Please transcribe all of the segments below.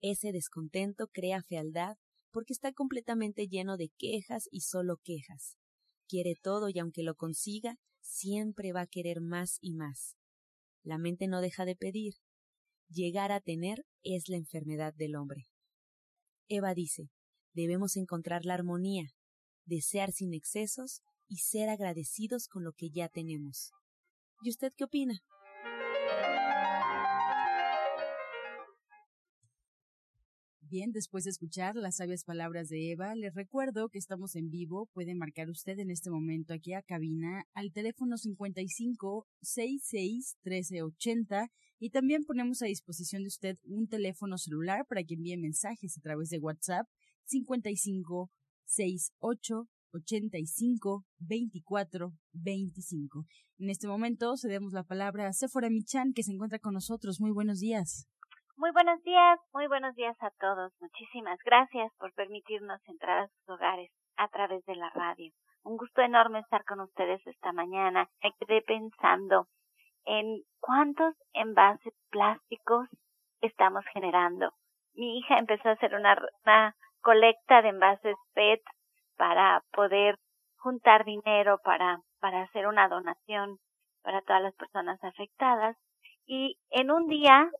Ese descontento crea fealdad porque está completamente lleno de quejas y solo quejas. Quiere todo y aunque lo consiga, siempre va a querer más y más. La mente no deja de pedir. Llegar a tener es la enfermedad del hombre. Eva dice, debemos encontrar la armonía, desear sin excesos y ser agradecidos con lo que ya tenemos. ¿Y usted qué opina? Bien, después de escuchar las sabias palabras de Eva, les recuerdo que estamos en vivo. Puede marcar usted en este momento aquí a cabina al teléfono 55 66 1380 y también ponemos a disposición de usted un teléfono celular para que envíe mensajes a través de WhatsApp 55 68 85 24 25. En este momento cedemos la palabra a Sephora Michan que se encuentra con nosotros. Muy buenos días. Muy buenos días, muy buenos días a todos. Muchísimas gracias por permitirnos entrar a sus hogares a través de la radio. Un gusto enorme estar con ustedes esta mañana. Me quedé pensando en cuántos envases plásticos estamos generando. Mi hija empezó a hacer una, una colecta de envases PET para poder juntar dinero para, para hacer una donación para todas las personas afectadas. Y en un día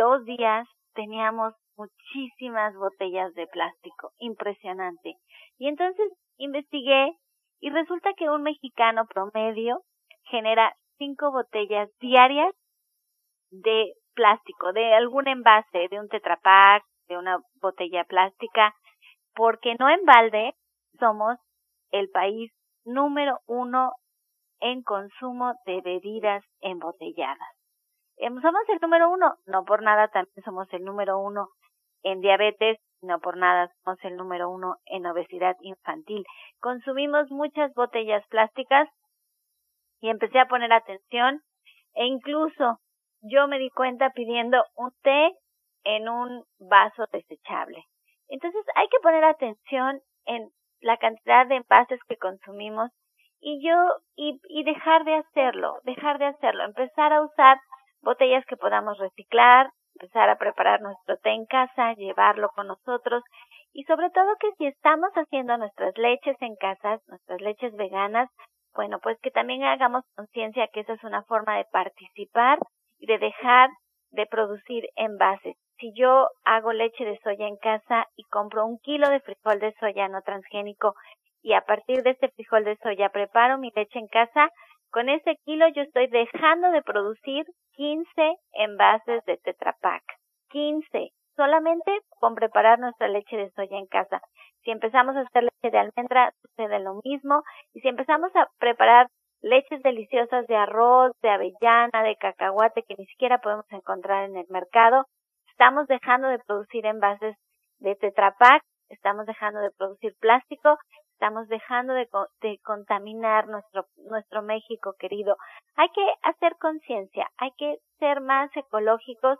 dos días teníamos muchísimas botellas de plástico, impresionante. Y entonces investigué y resulta que un mexicano promedio genera cinco botellas diarias de plástico, de algún envase, de un tetrapack, de una botella plástica, porque no en balde somos el país número uno en consumo de bebidas embotelladas somos el número uno, no por nada también somos el número uno en diabetes, no por nada somos el número uno en obesidad infantil. Consumimos muchas botellas plásticas y empecé a poner atención e incluso yo me di cuenta pidiendo un té en un vaso desechable. Entonces hay que poner atención en la cantidad de envases que consumimos y yo y, y dejar de hacerlo, dejar de hacerlo, empezar a usar botellas que podamos reciclar, empezar a preparar nuestro té en casa, llevarlo con nosotros y sobre todo que si estamos haciendo nuestras leches en casa, nuestras leches veganas, bueno, pues que también hagamos conciencia que esa es una forma de participar y de dejar de producir envases. Si yo hago leche de soya en casa y compro un kilo de frijol de soya no transgénico y a partir de este frijol de soya preparo mi leche en casa, con ese kilo yo estoy dejando de producir 15 envases de Tetra Pak. 15. Solamente con preparar nuestra leche de soya en casa. Si empezamos a hacer leche de almendra, sucede lo mismo. Y si empezamos a preparar leches deliciosas de arroz, de avellana, de cacahuate que ni siquiera podemos encontrar en el mercado, estamos dejando de producir envases de Tetra Pak, estamos dejando de producir plástico estamos dejando de, de contaminar nuestro, nuestro México querido. Hay que hacer conciencia, hay que ser más ecológicos,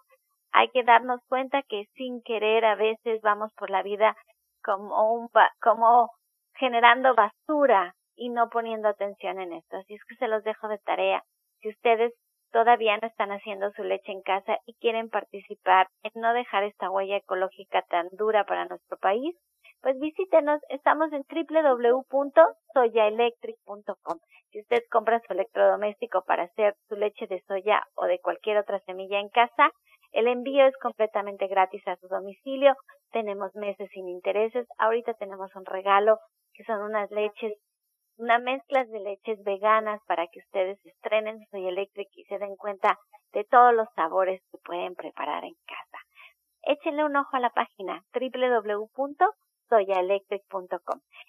hay que darnos cuenta que sin querer a veces vamos por la vida como un, como generando basura y no poniendo atención en esto. Así es que se los dejo de tarea. Si ustedes todavía no están haciendo su leche en casa y quieren participar en no dejar esta huella ecológica tan dura para nuestro país, pues visítenos, estamos en www.soyaelectric.com. Si usted compra su electrodoméstico para hacer su leche de soya o de cualquier otra semilla en casa, El envío es completamente gratis a su domicilio. Tenemos meses sin intereses. Ahorita tenemos un regalo que son unas leches, unas mezclas de leches veganas para que ustedes estrenen Soy Electric y se den cuenta de todos los sabores que pueden preparar en casa. Échenle un ojo a la página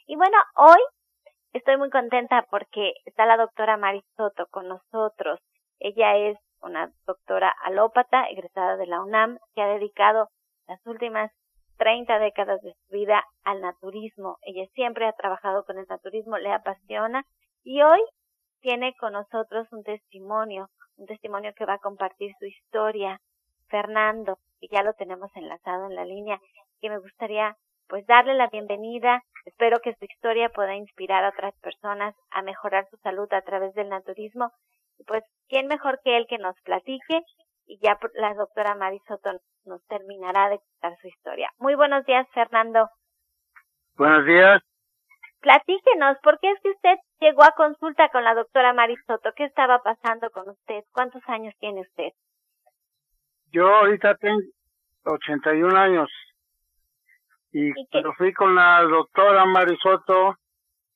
Y bueno, hoy estoy muy contenta porque está la doctora Marisoto con nosotros. Ella es una doctora alópata egresada de la UNAM que ha dedicado las últimas 30 décadas de su vida al naturismo. Ella siempre ha trabajado con el naturismo, le apasiona y hoy tiene con nosotros un testimonio, un testimonio que va a compartir su historia. Fernando, y ya lo tenemos enlazado en la línea, que me gustaría pues darle la bienvenida. Espero que su historia pueda inspirar a otras personas a mejorar su salud a través del naturismo pues, ¿quién mejor que él que nos platique? Y ya la doctora Marisoto nos terminará de contar su historia. Muy buenos días, Fernando. Buenos días. Platíquenos, ¿por qué es que usted llegó a consulta con la doctora Marisoto? ¿Qué estaba pasando con usted? ¿Cuántos años tiene usted? Yo ahorita tengo 81 años. Y, ¿Y cuando fui con la doctora Marisoto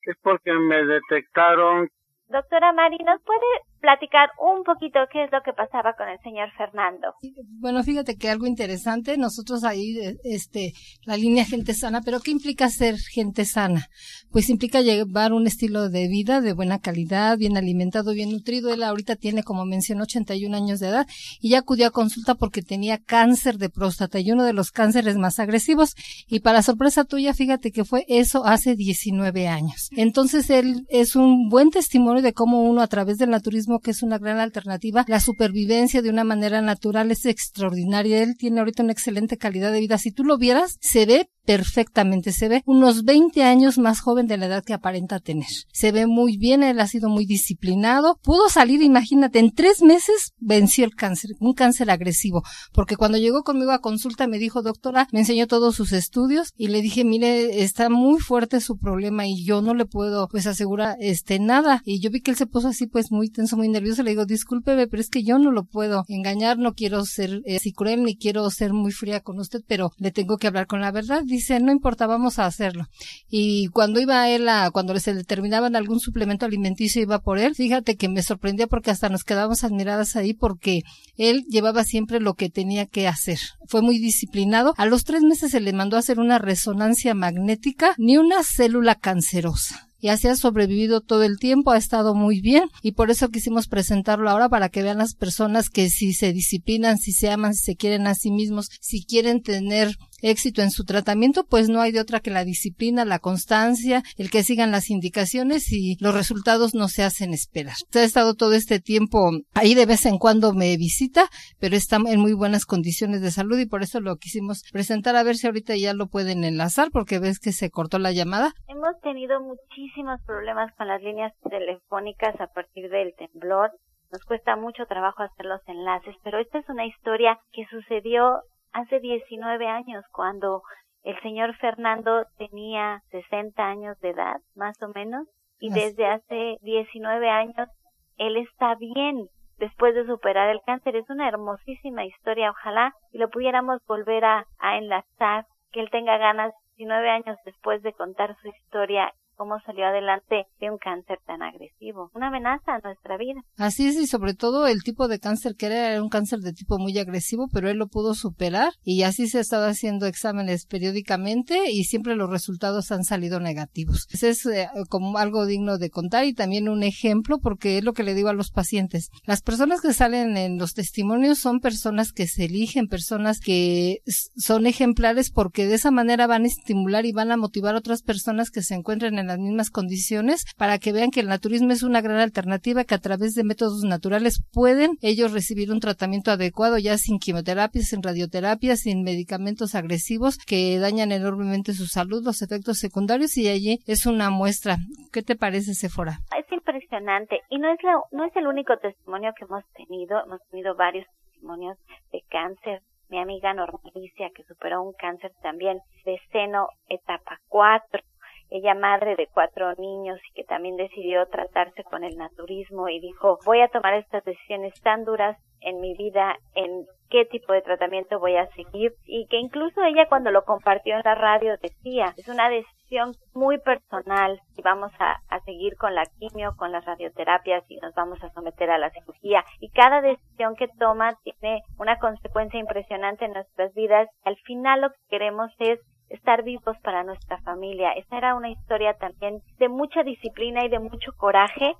es porque me detectaron. Doctora Mari, ¿nos puede platicar un poquito qué es lo que pasaba con el señor Fernando. Bueno, fíjate que algo interesante, nosotros ahí, este, la línea gente sana, pero ¿qué implica ser gente sana? Pues implica llevar un estilo de vida de buena calidad, bien alimentado, bien nutrido. Él ahorita tiene, como mencionó, 81 años de edad y ya acudió a consulta porque tenía cáncer de próstata y uno de los cánceres más agresivos. Y para sorpresa tuya, fíjate que fue eso hace 19 años. Entonces él es un buen testimonio de cómo uno a través del naturismo que es una gran alternativa. La supervivencia de una manera natural es extraordinaria. Él tiene ahorita una excelente calidad de vida. Si tú lo vieras, se ve perfectamente. Se ve unos 20 años más joven de la edad que aparenta tener. Se ve muy bien, él ha sido muy disciplinado. Pudo salir, imagínate, en tres meses venció el cáncer, un cáncer agresivo. Porque cuando llegó conmigo a consulta me dijo, doctora, me enseñó todos sus estudios y le dije, mire, está muy fuerte su problema y yo no le puedo pues asegurar este nada. Y yo vi que él se puso así pues muy tenso, muy nervioso. Le digo, discúlpeme, pero es que yo no lo puedo engañar, no quiero ser eh, así cruel ni quiero ser muy fría con usted, pero le tengo que hablar con la verdad dice, no importa, vamos a hacerlo. Y cuando iba él a, cuando se determinaban algún suplemento alimenticio, iba por él, fíjate que me sorprendía porque hasta nos quedábamos admiradas ahí porque él llevaba siempre lo que tenía que hacer. Fue muy disciplinado. A los tres meses se le mandó a hacer una resonancia magnética, ni una célula cancerosa y así ha sobrevivido todo el tiempo, ha estado muy bien. Y por eso quisimos presentarlo ahora para que vean las personas que si se disciplinan, si se aman, si se quieren a sí mismos, si quieren tener éxito en su tratamiento, pues no hay de otra que la disciplina, la constancia, el que sigan las indicaciones y los resultados no se hacen esperar. Ha estado todo este tiempo ahí de vez en cuando me visita, pero está en muy buenas condiciones de salud y por eso lo quisimos presentar a ver si ahorita ya lo pueden enlazar porque ves que se cortó la llamada. Hemos tenido muchísimos problemas con las líneas telefónicas a partir del temblor. Nos cuesta mucho trabajo hacer los enlaces, pero esta es una historia que sucedió hace 19 años, cuando el señor Fernando tenía 60 años de edad, más o menos, y desde hace 19 años él está bien después de superar el cáncer. Es una hermosísima historia, ojalá y lo pudiéramos volver a, a enlazar, que él tenga ganas 19 años después de contar su historia cómo salió adelante de un cáncer tan agresivo, una amenaza a nuestra vida. Así es, y sobre todo el tipo de cáncer que era, era un cáncer de tipo muy agresivo, pero él lo pudo superar y así se ha estado haciendo exámenes periódicamente y siempre los resultados han salido negativos. Ese es eh, como algo digno de contar y también un ejemplo porque es lo que le digo a los pacientes. Las personas que salen en los testimonios son personas que se eligen, personas que son ejemplares porque de esa manera van a estimular y van a motivar a otras personas que se encuentren en las mismas condiciones para que vean que el naturismo es una gran alternativa que a través de métodos naturales pueden ellos recibir un tratamiento adecuado ya sin quimioterapia, sin radioterapia, sin medicamentos agresivos que dañan enormemente su salud, los efectos secundarios y allí es una muestra. ¿Qué te parece, Sephora? Es impresionante y no es, no es el único testimonio que hemos tenido, hemos tenido varios testimonios de cáncer mi amiga Normalicia, que superó un cáncer también de seno etapa 4, ella madre de cuatro niños y que también decidió tratarse con el naturismo y dijo, voy a tomar estas decisiones tan duras en mi vida, en qué tipo de tratamiento voy a seguir y que incluso ella cuando lo compartió en la radio decía, es una decisión muy personal si vamos a, a seguir con la quimio, con las radioterapias y nos vamos a someter a la cirugía y cada decisión que toma tiene una consecuencia impresionante en nuestras vidas. Al final lo que queremos es estar vivos para nuestra familia. Esa era una historia también de mucha disciplina y de mucho coraje,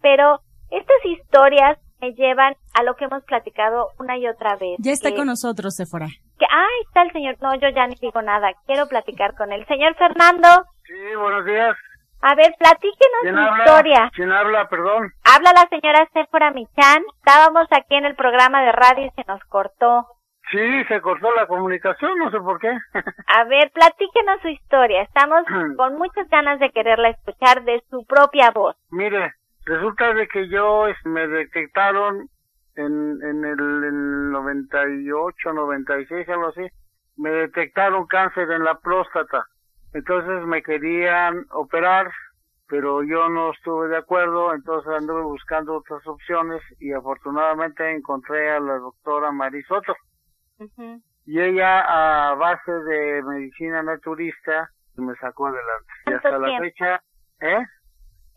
pero estas historias me llevan a lo que hemos platicado una y otra vez. Ya está con nosotros, Sephora. Que, ah, está el señor. No, yo ya ni digo nada. Quiero platicar con él. Señor Fernando. Sí, buenos días. A ver, platíquenos su historia. ¿Quién habla, perdón? Habla la señora Sephora Michan. Estábamos aquí en el programa de radio y se nos cortó. Sí, se cortó la comunicación, no sé por qué. A ver, platíquenos su historia. Estamos con muchas ganas de quererla escuchar de su propia voz. Mire, resulta de que yo me detectaron en, en el, el 98, 96, algo así. Me detectaron cáncer en la próstata. Entonces me querían operar, pero yo no estuve de acuerdo, entonces anduve buscando otras opciones y afortunadamente encontré a la doctora Marisoto. Y ella, a base de medicina naturista, me sacó adelante. Y hasta la fecha, ¿eh?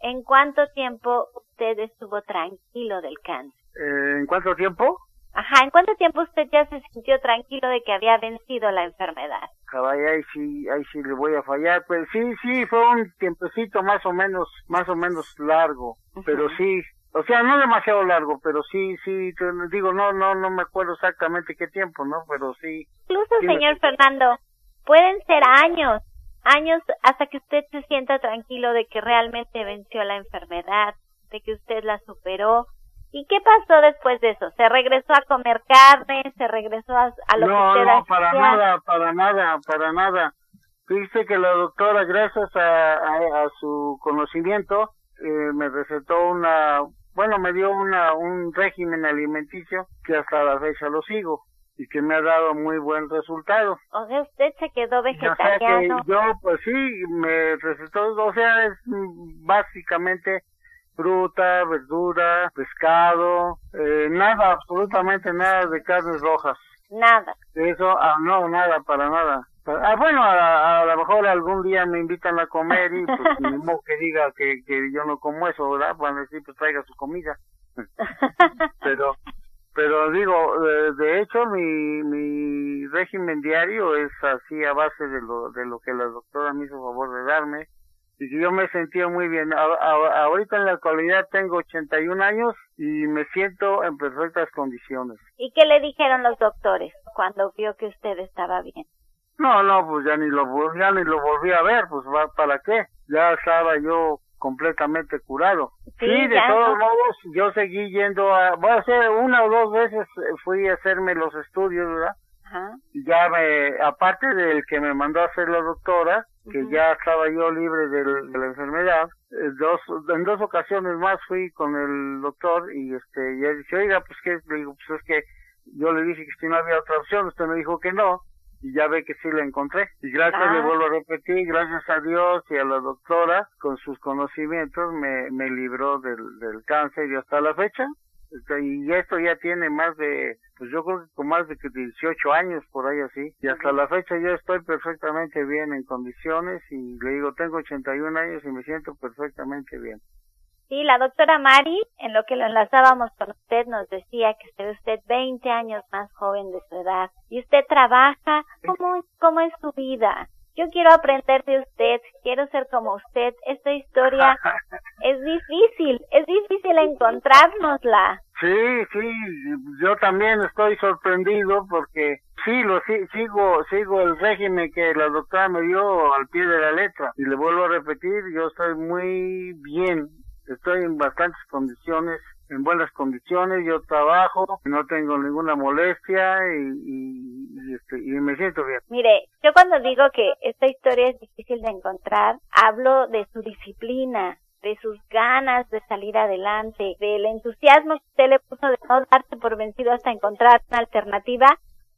¿En cuánto tiempo usted estuvo tranquilo del cáncer? Eh, ¿En cuánto tiempo? Ajá, ¿en cuánto tiempo usted ya se sintió tranquilo de que había vencido la enfermedad? Caray, ahí sí, ahí sí le voy a fallar, pues sí, sí, fue un tiempecito más o menos, más o menos largo, pero sí, o sea, no demasiado largo, pero sí, sí, digo, no, no, no me acuerdo exactamente qué tiempo, ¿no? Pero sí. Incluso, señor Fernando, pueden ser años, años hasta que usted se sienta tranquilo de que realmente venció la enfermedad, de que usted la superó. ¿Y qué pasó después de eso? ¿Se regresó a comer carne? ¿Se regresó a, lo que usted No, no, para nada, para nada, para nada. Dice que la doctora, gracias a, a, su conocimiento, eh, me recetó una bueno, me dio una, un régimen alimenticio que hasta la fecha lo sigo y que me ha dado muy buen resultado. O sea, usted se quedó vegetariano. yo, pues sí, me recetó, o sea, es básicamente fruta, verdura, pescado, eh, nada, absolutamente nada de carnes rojas. Nada. Eso, ah, no, nada, para nada. Ah, bueno, a, a, lo mejor algún día me invitan a comer y pues modo que diga que, que yo no como eso, ¿verdad? Van a decir, pues traiga su comida. pero, pero digo, de, de, hecho mi, mi régimen diario es así a base de lo, de lo que la doctora me hizo favor de darme y yo me sentía muy bien. A, ahorita en la actualidad tengo 81 años y me siento en perfectas condiciones. ¿Y qué le dijeron los doctores cuando vio que usted estaba bien? No, no, pues ya ni lo, ya ni lo volví a ver, pues ¿para qué? Ya estaba yo completamente curado. Sí, de todos modos, yo seguí yendo a, a hacer una o dos veces eh, fui a hacerme los estudios, ¿verdad? Ajá. Ya me, aparte del que me mandó a hacer la doctora, que ya estaba yo libre de, la enfermedad, eh, dos, en dos ocasiones más fui con el doctor y este, y él dice, oiga, pues que, le digo, pues es que yo le dije que si no había otra opción, usted me dijo que no, y ya ve que sí la encontré. Y gracias, le vuelvo a repetir, gracias a Dios y a la doctora, con sus conocimientos, me, me libró del, del cáncer y hasta la fecha. Este, y esto ya tiene más de, pues yo creo que con más de 18 años por ahí así. Y hasta la fecha yo estoy perfectamente bien en condiciones y le digo, tengo 81 años y me siento perfectamente bien. Sí, la doctora Mari, en lo que lo enlazábamos con usted, nos decía que es usted 20 años más joven de su edad y usted trabaja. ¿Cómo, cómo es su vida? Yo quiero aprender de usted, quiero ser como usted. Esta historia es difícil, es difícil encontrárnosla. Sí, sí, yo también estoy sorprendido porque sí, lo sigo, sigo el régimen que la doctora me dio al pie de la letra. Y le vuelvo a repetir, yo estoy muy bien, estoy en bastantes condiciones, en buenas condiciones, yo trabajo, no tengo ninguna molestia y, este, y me siento bien. Mire, yo cuando digo que esta historia es difícil de encontrar, hablo de su disciplina, de sus ganas de salir adelante, del entusiasmo que usted le puso de no darse por vencido hasta encontrar una alternativa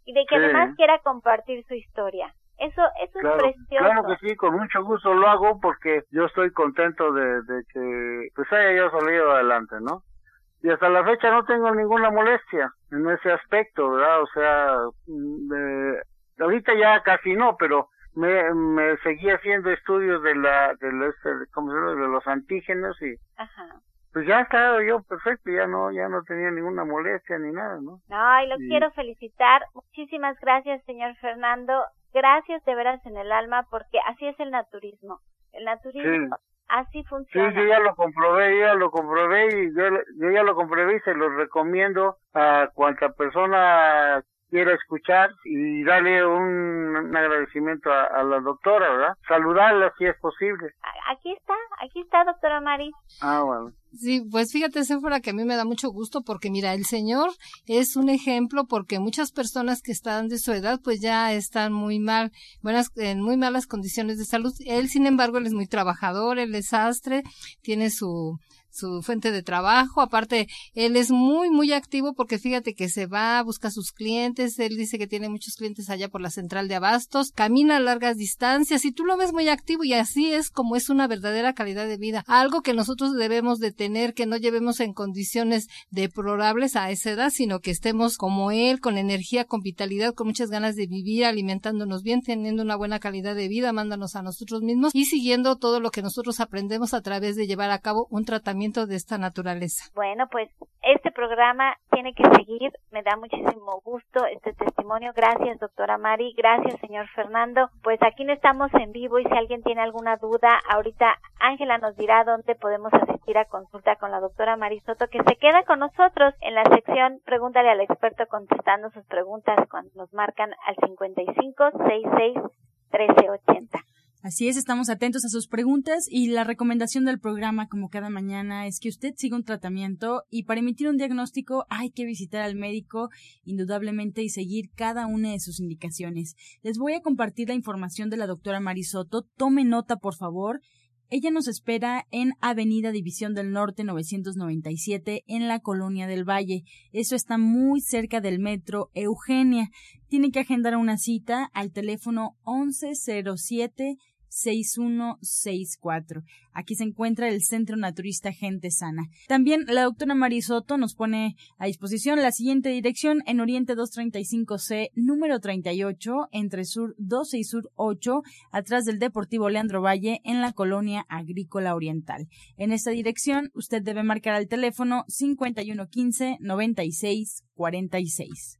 y de que además quiera compartir su historia. Eso, eso claro, es precioso. Claro que sí, con mucho gusto lo hago porque yo estoy contento de, de que pues haya yo salido adelante, ¿no? Y hasta la fecha no tengo ninguna molestia en ese aspecto, ¿verdad? O sea, de, ahorita ya casi no, pero me, me seguí haciendo estudios de la, de, este, ¿cómo se llama? de los antígenos y Ajá. pues ya estaba yo perfecto, ya no, ya no tenía ninguna molestia ni nada, ¿no? No, y lo quiero felicitar. Muchísimas gracias, señor Fernando. Gracias de veras en el alma, porque así es el naturismo. El naturismo así funciona. Sí, yo ya lo comprobé, ya lo comprobé y yo, yo ya lo comprobé y se lo recomiendo a cuanta persona quiera escuchar y darle un, agradecimiento a, la doctora, ¿verdad? Saludarla si es posible. Aquí está, aquí está, doctora Mari. Ah, bueno. Sí, pues fíjate, Sephora, que a mí me da mucho gusto porque mira, el Señor es un ejemplo porque muchas personas que están de su edad pues ya están muy mal, buenas, en muy malas condiciones de salud. Él, sin embargo, él es muy trabajador, él es sastre, tiene su, su fuente de trabajo. Aparte, él es muy, muy activo porque fíjate que se va, busca sus clientes. Él dice que tiene muchos clientes allá por la central de abastos. Camina a largas distancias y tú lo ves muy activo y así es como es una verdadera calidad de vida. Algo que nosotros debemos de tener, que no llevemos en condiciones deplorables a esa edad, sino que estemos como él, con energía, con vitalidad, con muchas ganas de vivir, alimentándonos bien, teniendo una buena calidad de vida, mándanos a nosotros mismos y siguiendo todo lo que nosotros aprendemos a través de llevar a cabo un tratamiento de esta naturaleza. Bueno, pues este programa tiene que seguir. Me da muchísimo gusto este testimonio. Gracias, doctora Mari. Gracias, señor Fernando. Pues aquí no estamos en vivo y si alguien tiene alguna duda, ahorita Ángela nos dirá dónde podemos asistir a consulta con la doctora Mari Soto, que se queda con nosotros en la sección Pregúntale al experto contestando sus preguntas cuando nos marcan al 55 66 1380. Así es, estamos atentos a sus preguntas y la recomendación del programa, como cada mañana, es que usted siga un tratamiento y para emitir un diagnóstico hay que visitar al médico indudablemente y seguir cada una de sus indicaciones. Les voy a compartir la información de la doctora Marisoto. Tome nota, por favor. Ella nos espera en Avenida División del Norte 997 en la Colonia del Valle. Eso está muy cerca del metro Eugenia. Tiene que agendar una cita al teléfono 1107 6164. Aquí se encuentra el Centro Naturista Gente Sana. También la doctora Marisoto nos pone a disposición la siguiente dirección en Oriente 235C, número 38, entre Sur 12 y Sur 8, atrás del Deportivo Leandro Valle, en la colonia agrícola oriental. En esta dirección, usted debe marcar al teléfono 5115 9646.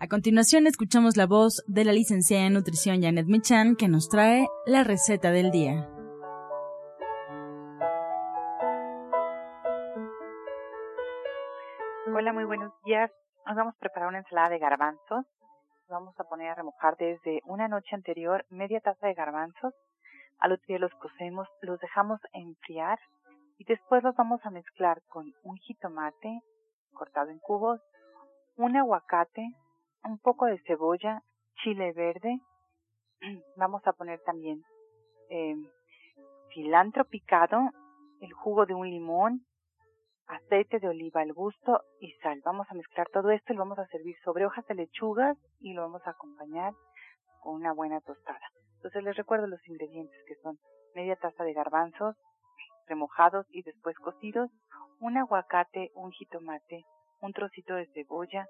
A continuación escuchamos la voz de la licenciada en nutrición Janet Michan que nos trae la receta del día. Hola, muy buenos días. Nos vamos a preparar una ensalada de garbanzos. Vamos a poner a remojar desde una noche anterior media taza de garbanzos. Al otro día los cocemos, los dejamos enfriar y después los vamos a mezclar con un jitomate cortado en cubos, un aguacate, un poco de cebolla, chile verde, vamos a poner también eh, cilantro picado, el jugo de un limón, aceite de oliva al gusto y sal. Vamos a mezclar todo esto y lo vamos a servir sobre hojas de lechugas y lo vamos a acompañar con una buena tostada. Entonces les recuerdo los ingredientes que son media taza de garbanzos remojados y después cocidos, un aguacate, un jitomate, un trocito de cebolla,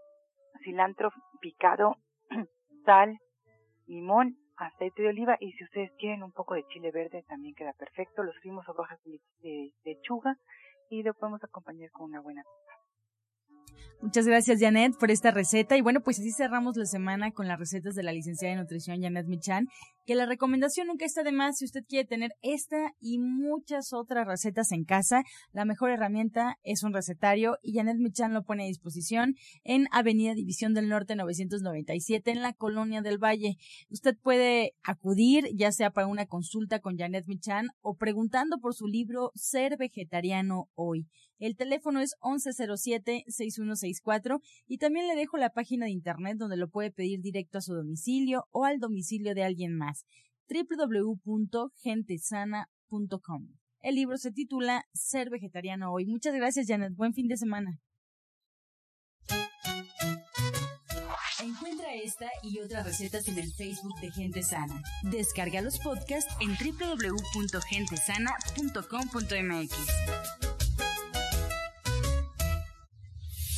cilantro picado, sal, limón, aceite de oliva y si ustedes quieren un poco de chile verde también queda perfecto. Los frimos o hojas de, lechuga y lo podemos acompañar con una buena Muchas gracias, Janet, por esta receta. Y bueno, pues así cerramos la semana con las recetas de la licenciada de nutrición, Janet Michan, que la recomendación nunca está de más si usted quiere tener esta y muchas otras recetas en casa. La mejor herramienta es un recetario y Janet Michan lo pone a disposición en Avenida División del Norte 997 en la Colonia del Valle. Usted puede acudir ya sea para una consulta con Janet Michan o preguntando por su libro Ser Vegetariano Hoy. El teléfono es 1107-6164 y también le dejo la página de internet donde lo puede pedir directo a su domicilio o al domicilio de alguien más www.gentesana.com. El libro se titula Ser vegetariano hoy. Muchas gracias, Janet. Buen fin de semana. Encuentra esta y otras recetas en el Facebook de Gente Sana. Descarga los podcasts en www.gentesana.com.mx.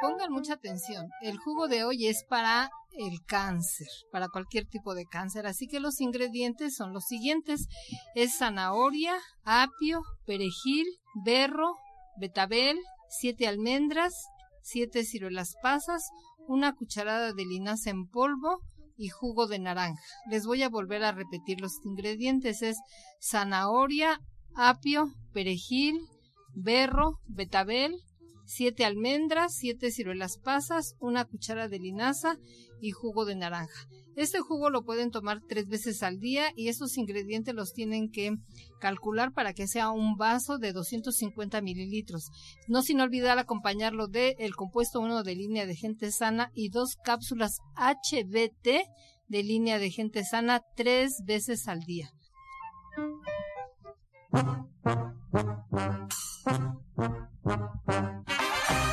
Pongan mucha atención. El jugo de hoy es para el cáncer, para cualquier tipo de cáncer. Así que los ingredientes son los siguientes. Es zanahoria, apio, perejil, berro, betabel, siete almendras, siete ciruelas pasas, una cucharada de linaza en polvo y jugo de naranja. Les voy a volver a repetir los ingredientes. Es zanahoria, apio, perejil, berro, betabel, siete almendras, siete ciruelas pasas, una cuchara de linaza y jugo de naranja. Este jugo lo pueden tomar tres veces al día y esos ingredientes los tienen que calcular para que sea un vaso de 250 mililitros. No sin olvidar acompañarlo de el compuesto 1 de línea de gente sana y dos cápsulas HBT de línea de gente sana tres veces al día.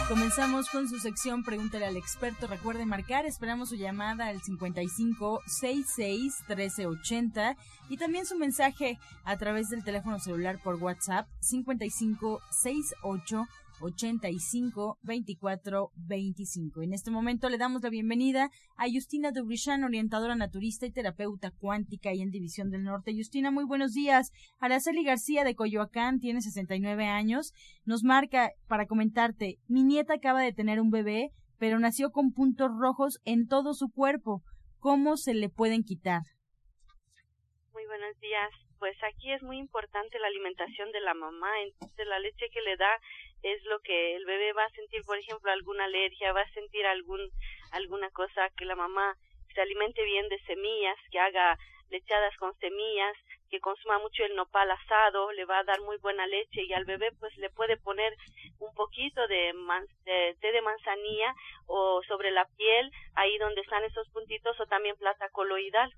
Comenzamos con su sección Pregúntale al experto. Recuerde marcar, esperamos su llamada al 55 66 1380 y también su mensaje a través del teléfono celular por WhatsApp 55 68 85 24 25. En este momento le damos la bienvenida a Justina Dubrichan, orientadora naturista y terapeuta cuántica y en División del Norte. Justina, muy buenos días. Araceli García de Coyoacán tiene 69 años. Nos marca para comentarte, mi nieta acaba de tener un bebé, pero nació con puntos rojos en todo su cuerpo. ¿Cómo se le pueden quitar? Muy buenos días. Pues aquí es muy importante la alimentación de la mamá, entonces la leche que le da es lo que el bebé va a sentir, por ejemplo, alguna alergia, va a sentir algún alguna cosa que la mamá se alimente bien de semillas, que haga lechadas con semillas, que consuma mucho el nopal asado, le va a dar muy buena leche y al bebé pues le puede poner un poquito de, de té de manzanilla o sobre la piel, ahí donde están esos puntitos o también plata coloidal.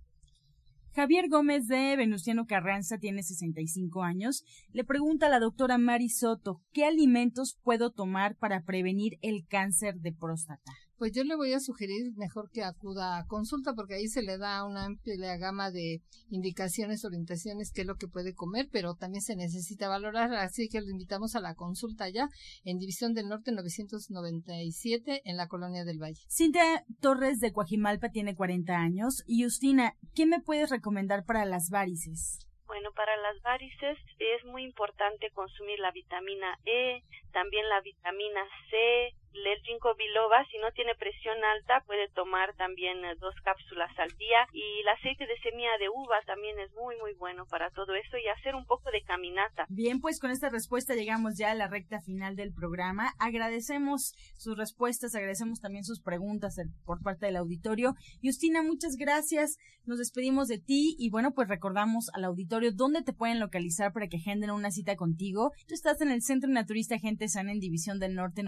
Javier Gómez de Venustiano Carranza tiene 65 años. Le pregunta a la doctora Mari Soto, ¿qué alimentos puedo tomar para prevenir el cáncer de próstata? Pues yo le voy a sugerir mejor que acuda a consulta porque ahí se le da una amplia gama de indicaciones, orientaciones, qué es lo que puede comer, pero también se necesita valorar, así que lo invitamos a la consulta ya en División del Norte 997 en la Colonia del Valle. Cintia Torres de Coajimalpa tiene 40 años y Justina, ¿qué me puedes recomendar para las varices? Bueno, para las varices es muy importante consumir la vitamina E, también la vitamina C, el ginkgo biloba, si no tiene presión alta, puede tomar también eh, dos cápsulas al día y el aceite de semilla de uva también es muy muy bueno para todo eso y hacer un poco de caminata. Bien, pues con esta respuesta llegamos ya a la recta final del programa. Agradecemos sus respuestas, agradecemos también sus preguntas por parte del auditorio. Justina, muchas gracias. Nos despedimos de ti y bueno, pues recordamos al auditorio dónde te pueden localizar para que agenden una cita contigo. Tú estás en el Centro Naturista Gente Sana en División del Norte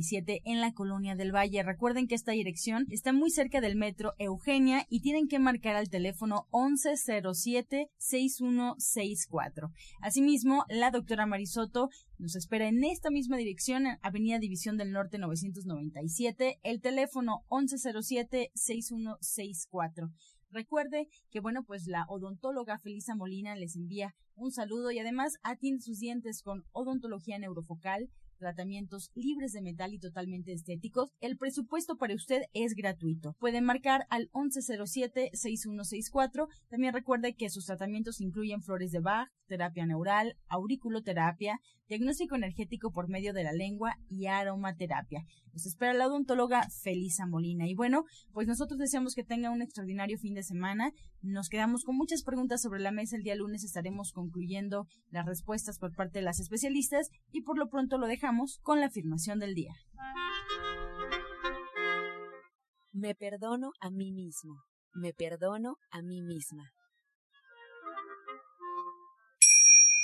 990 en la Colonia del Valle. Recuerden que esta dirección está muy cerca del metro Eugenia y tienen que marcar al teléfono 1107-6164. Asimismo, la doctora Marisoto nos espera en esta misma dirección, en Avenida División del Norte 997, el teléfono 1107-6164. Recuerde que, bueno, pues la odontóloga Felisa Molina les envía un saludo y además atiende sus dientes con odontología neurofocal, tratamientos libres de metal y totalmente estéticos. El presupuesto para usted es gratuito. Puede marcar al 1107-6164. También recuerde que sus tratamientos incluyen flores de Bach, terapia neural, auriculoterapia, diagnóstico energético por medio de la lengua y aromaterapia. Nos espera la odontóloga Felisa Molina. Y bueno, pues nosotros deseamos que tenga un extraordinario fin de semana. Nos quedamos con muchas preguntas sobre la mesa. El día lunes estaremos concluyendo las respuestas por parte de las especialistas y por lo pronto lo dejamos con la afirmación del día. Me perdono a mí mismo. Me perdono a mí misma.